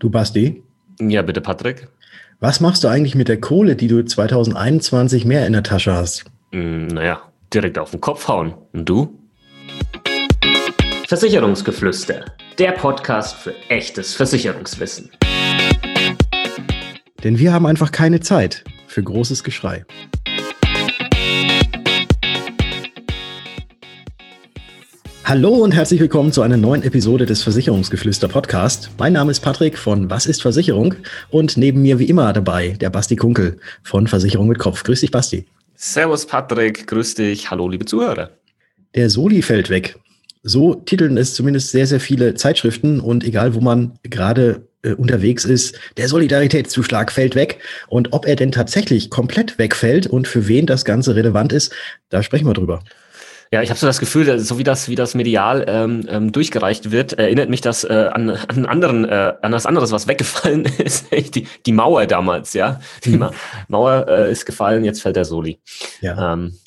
Du Basti? Ja, bitte, Patrick. Was machst du eigentlich mit der Kohle, die du 2021 mehr in der Tasche hast? Hm, naja, direkt auf den Kopf hauen. Und du? Versicherungsgeflüster, der Podcast für echtes Versicherungswissen. Denn wir haben einfach keine Zeit für großes Geschrei. Hallo und herzlich willkommen zu einer neuen Episode des Versicherungsgeflüster Podcast. Mein Name ist Patrick von Was ist Versicherung? Und neben mir wie immer dabei der Basti Kunkel von Versicherung mit Kopf. Grüß dich, Basti. Servus, Patrick. Grüß dich. Hallo, liebe Zuhörer. Der Soli fällt weg. So titeln es zumindest sehr, sehr viele Zeitschriften und egal, wo man gerade äh, unterwegs ist, der Solidaritätszuschlag fällt weg. Und ob er denn tatsächlich komplett wegfällt und für wen das Ganze relevant ist, da sprechen wir drüber. Ja, ich habe so das Gefühl, so wie das, wie das medial ähm, ähm, durchgereicht wird, erinnert mich das äh, an, an anderen, äh, an das anderes, was weggefallen ist. die, die Mauer damals, ja. Die Ma Mauer äh, ist gefallen, jetzt fällt der Soli. Ja. Ähm,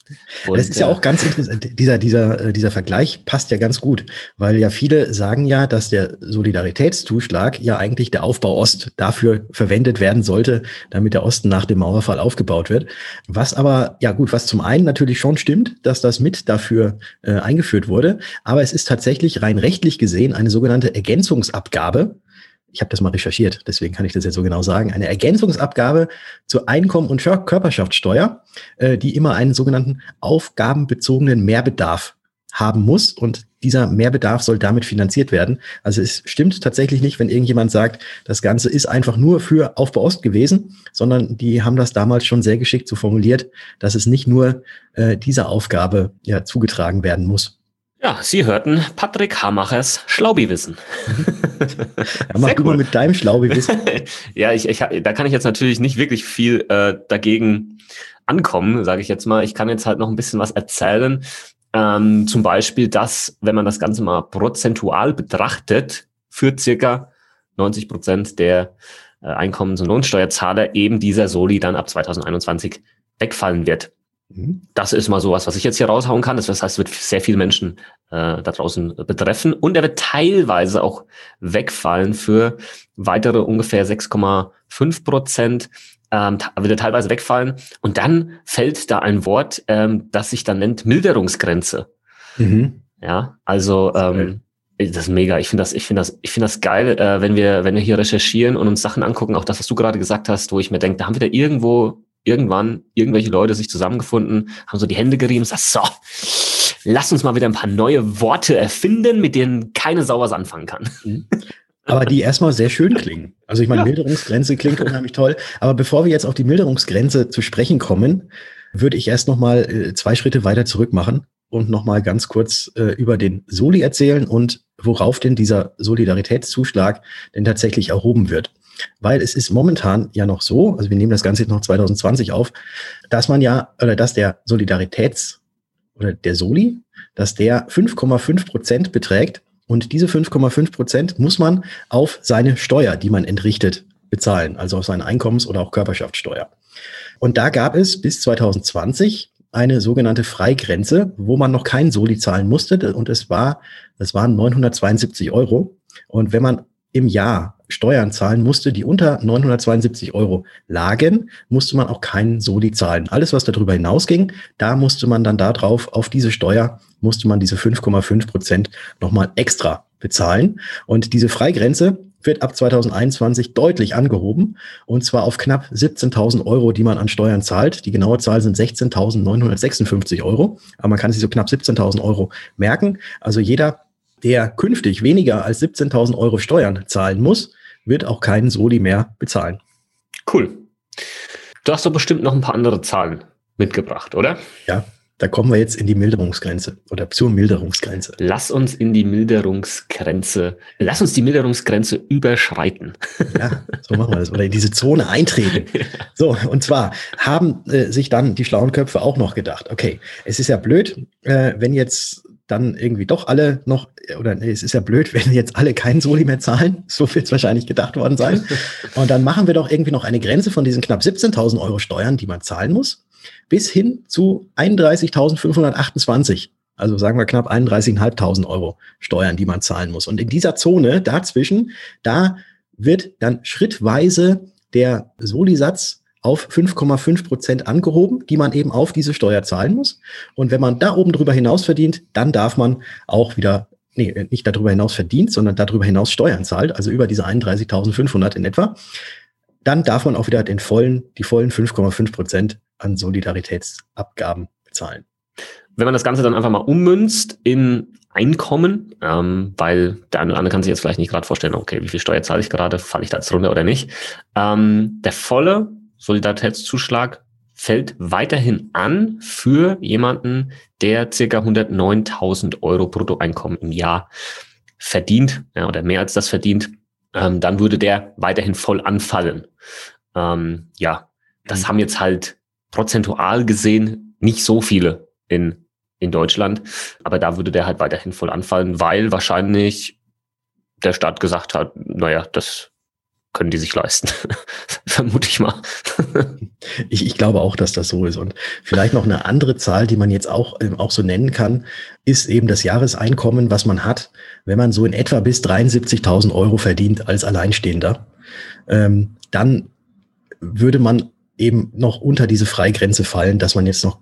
und, das ist ja auch ganz interessant. Dieser, dieser, äh, dieser Vergleich passt ja ganz gut, weil ja viele sagen ja, dass der Solidaritätszuschlag ja eigentlich der Aufbau Ost dafür verwendet werden sollte, damit der Osten nach dem Mauerfall aufgebaut wird. Was aber, ja gut, was zum einen natürlich schon stimmt, dass das mit dafür äh, eingeführt wurde, aber es ist tatsächlich rein rechtlich gesehen eine sogenannte Ergänzungsabgabe, ich habe das mal recherchiert, deswegen kann ich das jetzt so genau sagen, eine Ergänzungsabgabe zur Einkommen- und Körperschaftssteuer, äh, die immer einen sogenannten aufgabenbezogenen Mehrbedarf haben muss und dieser Mehrbedarf soll damit finanziert werden. Also es stimmt tatsächlich nicht, wenn irgendjemand sagt, das Ganze ist einfach nur für Aufbau Ost gewesen, sondern die haben das damals schon sehr geschickt so formuliert, dass es nicht nur äh, dieser Aufgabe ja zugetragen werden muss. Ja, Sie hörten Patrick Hamachers Schlaubi-Wissen. ja, mach du cool. mal mit deinem Schlaubi-Wissen. ja, ich, ich, da kann ich jetzt natürlich nicht wirklich viel äh, dagegen ankommen, sage ich jetzt mal. Ich kann jetzt halt noch ein bisschen was erzählen. Ähm, zum Beispiel, dass, wenn man das Ganze mal prozentual betrachtet, für circa 90 Prozent der äh, Einkommens- und Lohnsteuerzahler eben dieser Soli dann ab 2021 wegfallen wird. Mhm. Das ist mal sowas, was ich jetzt hier raushauen kann. Das heißt, es wird sehr viele Menschen äh, da draußen betreffen. Und er wird teilweise auch wegfallen für weitere ungefähr 6,5 Prozent. Ähm, wird er teilweise wegfallen. Und dann fällt da ein Wort, ähm, das sich dann nennt Milderungsgrenze. Mhm. Ja, also ähm, das ist mega. Ich finde das, ich finde das, ich finde das geil, äh, wenn wir, wenn wir hier recherchieren und uns Sachen angucken, auch das, was du gerade gesagt hast, wo ich mir denke, da haben wir da irgendwo irgendwann irgendwelche Leute sich zusammengefunden, haben so die Hände gerieben und gesagt, so, lass uns mal wieder ein paar neue Worte erfinden, mit denen keine Sau was anfangen kann. Mhm. Aber die erstmal sehr schön klingen. Also ich meine, ja. Milderungsgrenze klingt unheimlich toll. Aber bevor wir jetzt auf die Milderungsgrenze zu sprechen kommen, würde ich erst noch mal äh, zwei Schritte weiter zurück machen und noch mal ganz kurz äh, über den Soli erzählen und worauf denn dieser Solidaritätszuschlag denn tatsächlich erhoben wird. Weil es ist momentan ja noch so, also wir nehmen das Ganze jetzt noch 2020 auf, dass man ja, oder dass der Solidaritäts- oder der Soli, dass der 5,5 Prozent beträgt und diese 5,5 Prozent muss man auf seine Steuer, die man entrichtet, bezahlen, also auf seine Einkommens- oder auch Körperschaftssteuer. Und da gab es bis 2020 eine sogenannte Freigrenze, wo man noch keinen Soli zahlen musste und es war, das waren 972 Euro. Und wenn man im Jahr Steuern zahlen musste, die unter 972 Euro lagen, musste man auch keinen Soli zahlen. Alles, was darüber hinausging, da musste man dann darauf, auf diese Steuer, musste man diese 5,5 Prozent nochmal extra bezahlen. Und diese Freigrenze wird ab 2021 deutlich angehoben und zwar auf knapp 17.000 Euro, die man an Steuern zahlt. Die genaue Zahl sind 16.956 Euro, aber man kann sich so knapp 17.000 Euro merken. Also jeder, der künftig weniger als 17.000 Euro Steuern zahlen muss, wird auch keinen Soli mehr bezahlen. Cool. Du hast doch bestimmt noch ein paar andere Zahlen mitgebracht, oder? Ja, da kommen wir jetzt in die Milderungsgrenze oder zur Milderungsgrenze. Lass uns in die Milderungsgrenze, lass uns die Milderungsgrenze überschreiten. Ja, so machen wir das. Oder in diese Zone eintreten. So, und zwar haben äh, sich dann die schlauen Köpfe auch noch gedacht, okay, es ist ja blöd, äh, wenn jetzt dann irgendwie doch alle noch, oder nee, es ist ja blöd, wenn jetzt alle keinen Soli mehr zahlen. So wird es wahrscheinlich gedacht worden sein. Und dann machen wir doch irgendwie noch eine Grenze von diesen knapp 17.000 Euro Steuern, die man zahlen muss, bis hin zu 31.528. Also sagen wir knapp 31.500 Euro Steuern, die man zahlen muss. Und in dieser Zone dazwischen, da wird dann schrittweise der Soli-Satz auf 5,5 Prozent angehoben, die man eben auf diese Steuer zahlen muss. Und wenn man da oben drüber hinaus verdient, dann darf man auch wieder, nee, nicht darüber hinaus verdient, sondern darüber hinaus Steuern zahlt, also über diese 31.500 in etwa. Dann darf man auch wieder den vollen, die vollen 5,5 Prozent an Solidaritätsabgaben bezahlen. Wenn man das Ganze dann einfach mal ummünzt in Einkommen, ähm, weil der eine oder andere kann sich jetzt vielleicht nicht gerade vorstellen, okay, wie viel Steuer zahle ich gerade, falle ich da jetzt runter oder nicht. Ähm, der volle Solidaritätszuschlag fällt weiterhin an für jemanden, der circa 109.000 Euro Bruttoeinkommen im Jahr verdient ja, oder mehr als das verdient. Ähm, dann würde der weiterhin voll anfallen. Ähm, ja, das mhm. haben jetzt halt prozentual gesehen nicht so viele in in Deutschland. Aber da würde der halt weiterhin voll anfallen, weil wahrscheinlich der Staat gesagt hat, naja, das können die sich leisten. Vermute ich mal. ich, ich glaube auch, dass das so ist. Und vielleicht noch eine andere Zahl, die man jetzt auch, ähm, auch so nennen kann, ist eben das Jahreseinkommen, was man hat, wenn man so in etwa bis 73.000 Euro verdient als Alleinstehender. Ähm, dann würde man eben noch unter diese Freigrenze fallen, dass man jetzt noch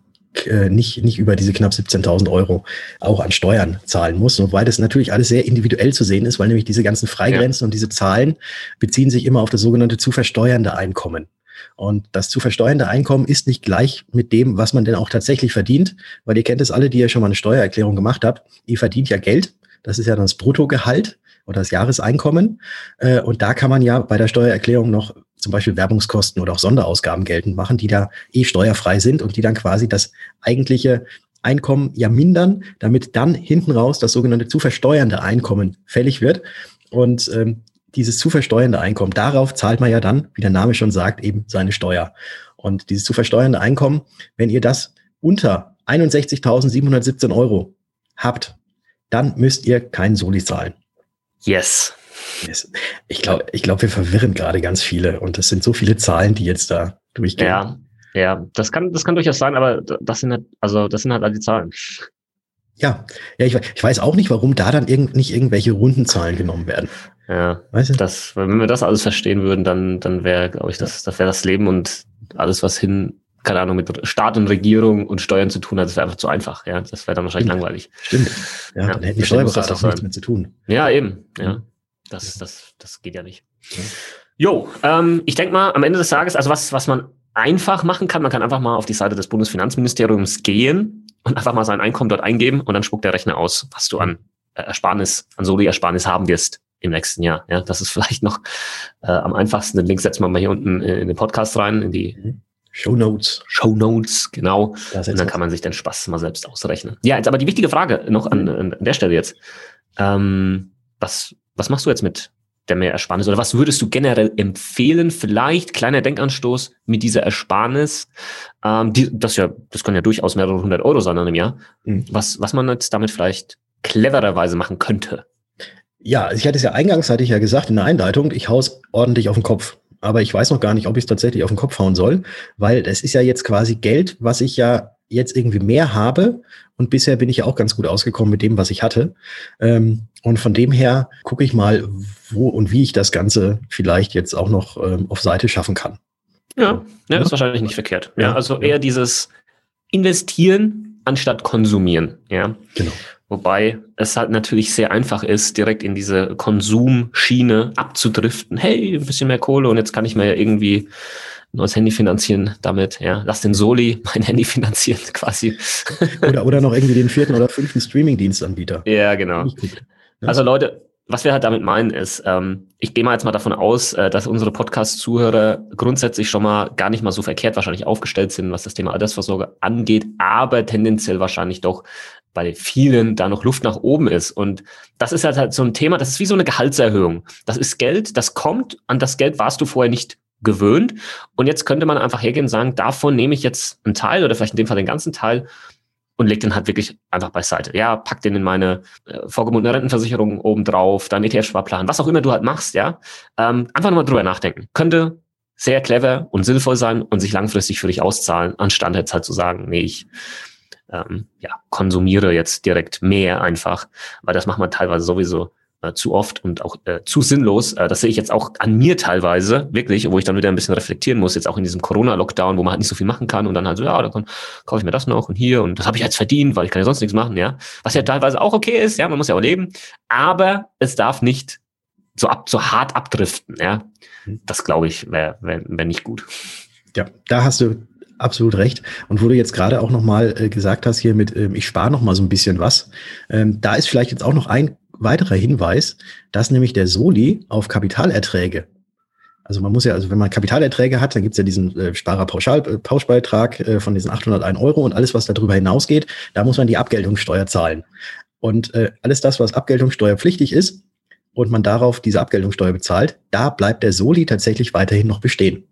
äh, nicht, nicht über diese knapp 17.000 Euro auch an Steuern zahlen muss. Wobei das natürlich alles sehr individuell zu sehen ist, weil nämlich diese ganzen Freigrenzen ja. und diese Zahlen beziehen sich immer auf das sogenannte zu versteuernde Einkommen. Und das zu versteuernde Einkommen ist nicht gleich mit dem, was man denn auch tatsächlich verdient, weil ihr kennt es alle, die ihr schon mal eine Steuererklärung gemacht habt. Ihr verdient ja Geld. Das ist ja dann das Bruttogehalt oder das Jahreseinkommen. Äh, und da kann man ja bei der Steuererklärung noch zum Beispiel Werbungskosten oder auch Sonderausgaben geltend machen, die da eh steuerfrei sind und die dann quasi das eigentliche Einkommen ja mindern, damit dann hinten raus das sogenannte zu versteuernde Einkommen fällig wird. Und ähm, dieses zu versteuernde Einkommen, darauf zahlt man ja dann, wie der Name schon sagt, eben seine Steuer. Und dieses zu versteuernde Einkommen, wenn ihr das unter 61.717 Euro habt, dann müsst ihr keinen Soli zahlen. Yes. Ich glaube, ich glaube, wir verwirren gerade ganz viele und es sind so viele Zahlen, die jetzt da durchgehen. Ja, ja, das kann, das kann durchaus sein, aber das sind halt, also das sind halt all die Zahlen. Ja, ja, ich, ich weiß auch nicht, warum da dann irgend, nicht irgendwelche runden Zahlen genommen werden. Ja, weißt du? das, wenn wir das alles verstehen würden, dann, dann wäre, glaube ich, das, das wäre das Leben und alles, was hin, keine Ahnung, mit Staat und Regierung und Steuern zu tun hat, das wäre einfach zu einfach. Ja, das wäre dann wahrscheinlich Stimmt. langweilig. Stimmt. Ja, ja dann hätten die Steuerberater auch nichts mehr zu tun. Ja, eben. Ja. Das, das, das geht ja nicht. Jo, ähm, ich denke mal, am Ende des Tages, also was, was man einfach machen kann, man kann einfach mal auf die Seite des Bundesfinanzministeriums gehen und einfach mal sein Einkommen dort eingeben und dann spuckt der Rechner aus, was du an äh, Ersparnis, an Soli-Ersparnis haben wirst im nächsten Jahr. Ja, das ist vielleicht noch äh, am einfachsten. Den Link setzen wir mal hier unten in den Podcast rein, in die mhm. Show Notes. Show Notes, genau. Und dann kann man sich den Spaß mal selbst ausrechnen. Ja, jetzt aber die wichtige Frage noch an, an der Stelle jetzt. Ähm, was, was machst du jetzt mit der Mehrersparnis? Oder was würdest du generell empfehlen? Vielleicht kleiner Denkanstoß mit dieser Ersparnis. Ähm, die, das ja, das können ja durchaus mehrere hundert Euro sein im Jahr. Mhm. Was, was man jetzt damit vielleicht clevererweise machen könnte. Ja, also ich hatte es ja eingangs, hatte ich ja gesagt in der Einleitung, ich haus ordentlich auf den Kopf. Aber ich weiß noch gar nicht, ob ich es tatsächlich auf den Kopf hauen soll, weil das ist ja jetzt quasi Geld, was ich ja jetzt irgendwie mehr habe. Und bisher bin ich ja auch ganz gut ausgekommen mit dem, was ich hatte. Ähm, und von dem her gucke ich mal, wo und wie ich das Ganze vielleicht jetzt auch noch ähm, auf Seite schaffen kann. Ja, ja, ist wahrscheinlich nicht verkehrt. Ja, also eher dieses Investieren anstatt konsumieren. Ja, genau. Wobei es halt natürlich sehr einfach ist, direkt in diese Konsumschiene abzudriften. Hey, ein bisschen mehr Kohle und jetzt kann ich mir ja irgendwie neues Handy finanzieren damit, ja, lass den Soli mein Handy finanzieren quasi. Oder, oder noch irgendwie den vierten oder fünften Streaming-Dienstanbieter. Ja, genau. Also Leute, was wir halt damit meinen ist, ähm, ich gehe mal jetzt mal davon aus, äh, dass unsere Podcast-Zuhörer grundsätzlich schon mal gar nicht mal so verkehrt wahrscheinlich aufgestellt sind, was das Thema Altersvorsorge angeht, aber tendenziell wahrscheinlich doch bei vielen da noch Luft nach oben ist. Und das ist halt, halt so ein Thema, das ist wie so eine Gehaltserhöhung. Das ist Geld, das kommt, an das Geld warst du vorher nicht gewöhnt. Und jetzt könnte man einfach hergehen und sagen, davon nehme ich jetzt einen Teil oder vielleicht in dem Fall den ganzen Teil und leg den halt wirklich einfach beiseite. Ja, pack den in meine äh, vorgebundene Rentenversicherung obendrauf, dein ETF-Sparplan, was auch immer du halt machst, ja. Ähm, einfach nochmal drüber nachdenken. Könnte sehr clever und sinnvoll sein und sich langfristig für dich auszahlen, anstatt jetzt halt zu sagen, nee, ich ähm, ja, konsumiere jetzt direkt mehr einfach, weil das macht man teilweise sowieso äh, zu oft und auch äh, zu sinnlos. Äh, das sehe ich jetzt auch an mir teilweise, wirklich, wo ich dann wieder ein bisschen reflektieren muss, jetzt auch in diesem Corona-Lockdown, wo man halt nicht so viel machen kann und dann halt so, ja, dann kaufe ich mir das noch und hier und das habe ich jetzt verdient, weil ich kann ja sonst nichts machen, ja. Was ja teilweise auch okay ist, ja, man muss ja auch leben, aber es darf nicht so ab, so hart abdriften, ja. Das glaube ich wäre wär, wär nicht gut. Ja, da hast du absolut recht. Und wo du jetzt gerade auch nochmal äh, gesagt hast, hier mit, ähm, ich spare nochmal so ein bisschen was, ähm, da ist vielleicht jetzt auch noch ein weiterer Hinweis, dass nämlich der Soli auf Kapitalerträge also man muss ja, also wenn man Kapitalerträge hat, dann gibt's ja diesen äh, Sparerpauschbeitrag äh, von diesen 801 Euro und alles, was darüber hinausgeht, da muss man die Abgeltungssteuer zahlen. Und äh, alles das, was abgeltungssteuerpflichtig ist und man darauf diese Abgeltungssteuer bezahlt, da bleibt der Soli tatsächlich weiterhin noch bestehen.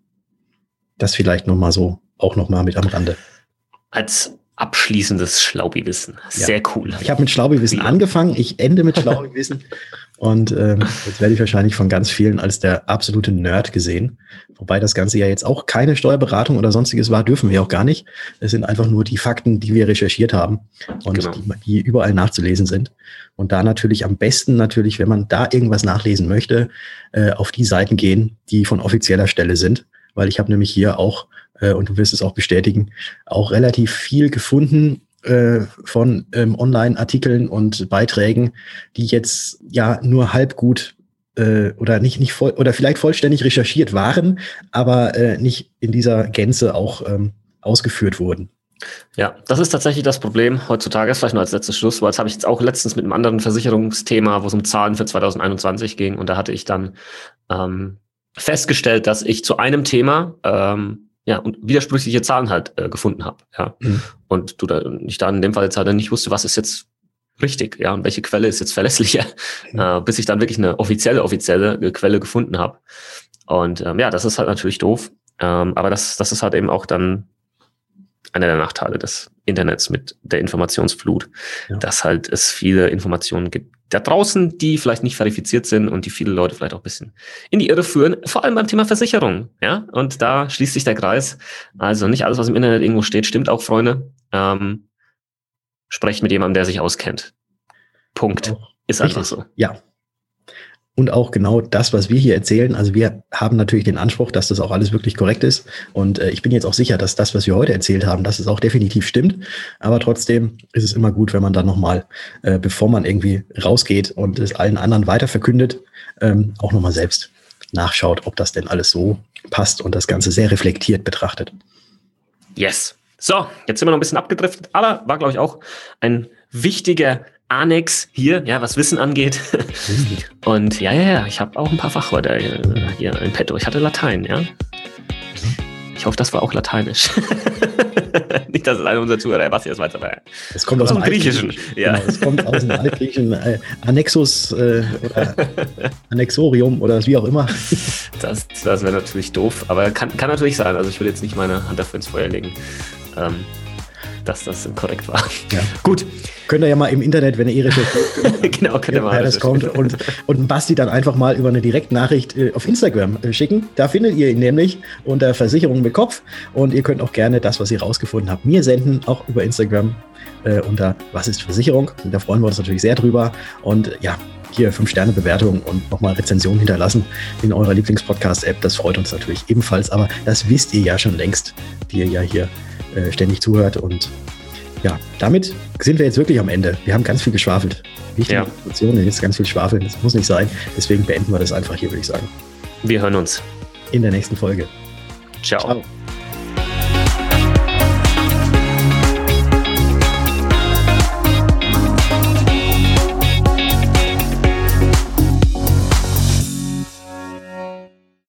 Das vielleicht nochmal so, auch nochmal mit am Rande. Als abschließendes Schlaubi-Wissen. Sehr ja. cool. Ich habe mit Schlaubi-Wissen ja. angefangen, ich ende mit Schlaubi-Wissen. und ähm, jetzt werde ich wahrscheinlich von ganz vielen als der absolute Nerd gesehen. Wobei das Ganze ja jetzt auch keine Steuerberatung oder sonstiges war, dürfen wir auch gar nicht. Es sind einfach nur die Fakten, die wir recherchiert haben und genau. die, die überall nachzulesen sind. Und da natürlich am besten natürlich, wenn man da irgendwas nachlesen möchte, äh, auf die Seiten gehen, die von offizieller Stelle sind. Weil ich habe nämlich hier auch äh, und du wirst es auch bestätigen, auch relativ viel gefunden äh, von ähm, Online-Artikeln und Beiträgen, die jetzt ja nur halb gut äh, oder nicht, nicht voll oder vielleicht vollständig recherchiert waren, aber äh, nicht in dieser Gänze auch ähm, ausgeführt wurden. Ja, das ist tatsächlich das Problem heutzutage. Vielleicht nur als letztes Schluss, weil das habe ich jetzt auch letztens mit einem anderen Versicherungsthema, wo es um Zahlen für 2021 ging. Und da hatte ich dann ähm, festgestellt, dass ich zu einem Thema ähm, ja, und widersprüchliche Zahlen halt äh, gefunden habe. Ja. Mhm. Und du da, ich da in dem Fall jetzt halt nicht wusste, was ist jetzt richtig, ja, und welche Quelle ist jetzt verlässlicher, mhm. äh, bis ich dann wirklich eine offizielle, offizielle äh, Quelle gefunden habe. Und ähm, ja, das ist halt natürlich doof. Ähm, aber das, das ist halt eben auch dann einer der Nachteile des Internets mit der Informationsflut, ja. dass halt es viele Informationen gibt, da draußen, die vielleicht nicht verifiziert sind und die viele Leute vielleicht auch ein bisschen in die Irre führen, vor allem beim Thema Versicherung. Ja, und da schließt sich der Kreis. Also nicht alles, was im Internet irgendwo steht, stimmt auch, Freunde. Ähm, sprecht mit jemandem, der sich auskennt. Punkt. Ist einfach so. Ja, und auch genau das, was wir hier erzählen. Also wir haben natürlich den Anspruch, dass das auch alles wirklich korrekt ist. Und äh, ich bin jetzt auch sicher, dass das, was wir heute erzählt haben, dass es auch definitiv stimmt. Aber trotzdem ist es immer gut, wenn man dann nochmal, äh, bevor man irgendwie rausgeht und es allen anderen weiter verkündet, ähm, auch nochmal selbst nachschaut, ob das denn alles so passt und das Ganze sehr reflektiert betrachtet. Yes. So, jetzt sind wir noch ein bisschen abgedriftet, aber war, glaube ich, auch ein wichtiger Annex hier, ja, was Wissen angeht. Und ja, ja, ja, ich habe auch ein paar Fachwörter hier in petto. Ich hatte Latein, ja. Ich hoffe, das war auch Lateinisch. Nicht, dass es einer unserer Zuhörer, was jetzt weiter war. Es kommt aus, aus dem Griechischen. Ja. Genau, es kommt aus dem Altgriechischen. Äh, Annexus äh, oder Annexorium oder wie auch immer. Das, das wäre natürlich doof, aber kann, kann natürlich sein. Also ich will jetzt nicht meine Hand dafür ins Feuer legen. Ähm, dass das korrekt war. Ja. Gut. Könnt ihr ja mal im Internet, wenn ihr recherchiert, genau, könnt ihr mal das kommt und, und Basti dann einfach mal über eine Direktnachricht äh, auf Instagram äh, schicken. Da findet ihr ihn nämlich unter Versicherung mit Kopf und ihr könnt auch gerne das, was ihr rausgefunden habt, mir senden, auch über Instagram äh, unter Was ist Versicherung? Da freuen wir uns natürlich sehr drüber und ja, hier 5-Sterne-Bewertung und nochmal Rezension hinterlassen in eurer Lieblingspodcast-App. Das freut uns natürlich ebenfalls, aber das wisst ihr ja schon längst, die ihr ja hier äh, ständig zuhört. Und ja, damit sind wir jetzt wirklich am Ende. Wir haben ganz viel geschwafelt. Wichtige ja. Informationen, jetzt ganz viel schwafeln. Das muss nicht sein. Deswegen beenden wir das einfach hier, würde ich sagen. Wir hören uns in der nächsten Folge. Ciao. Ciao.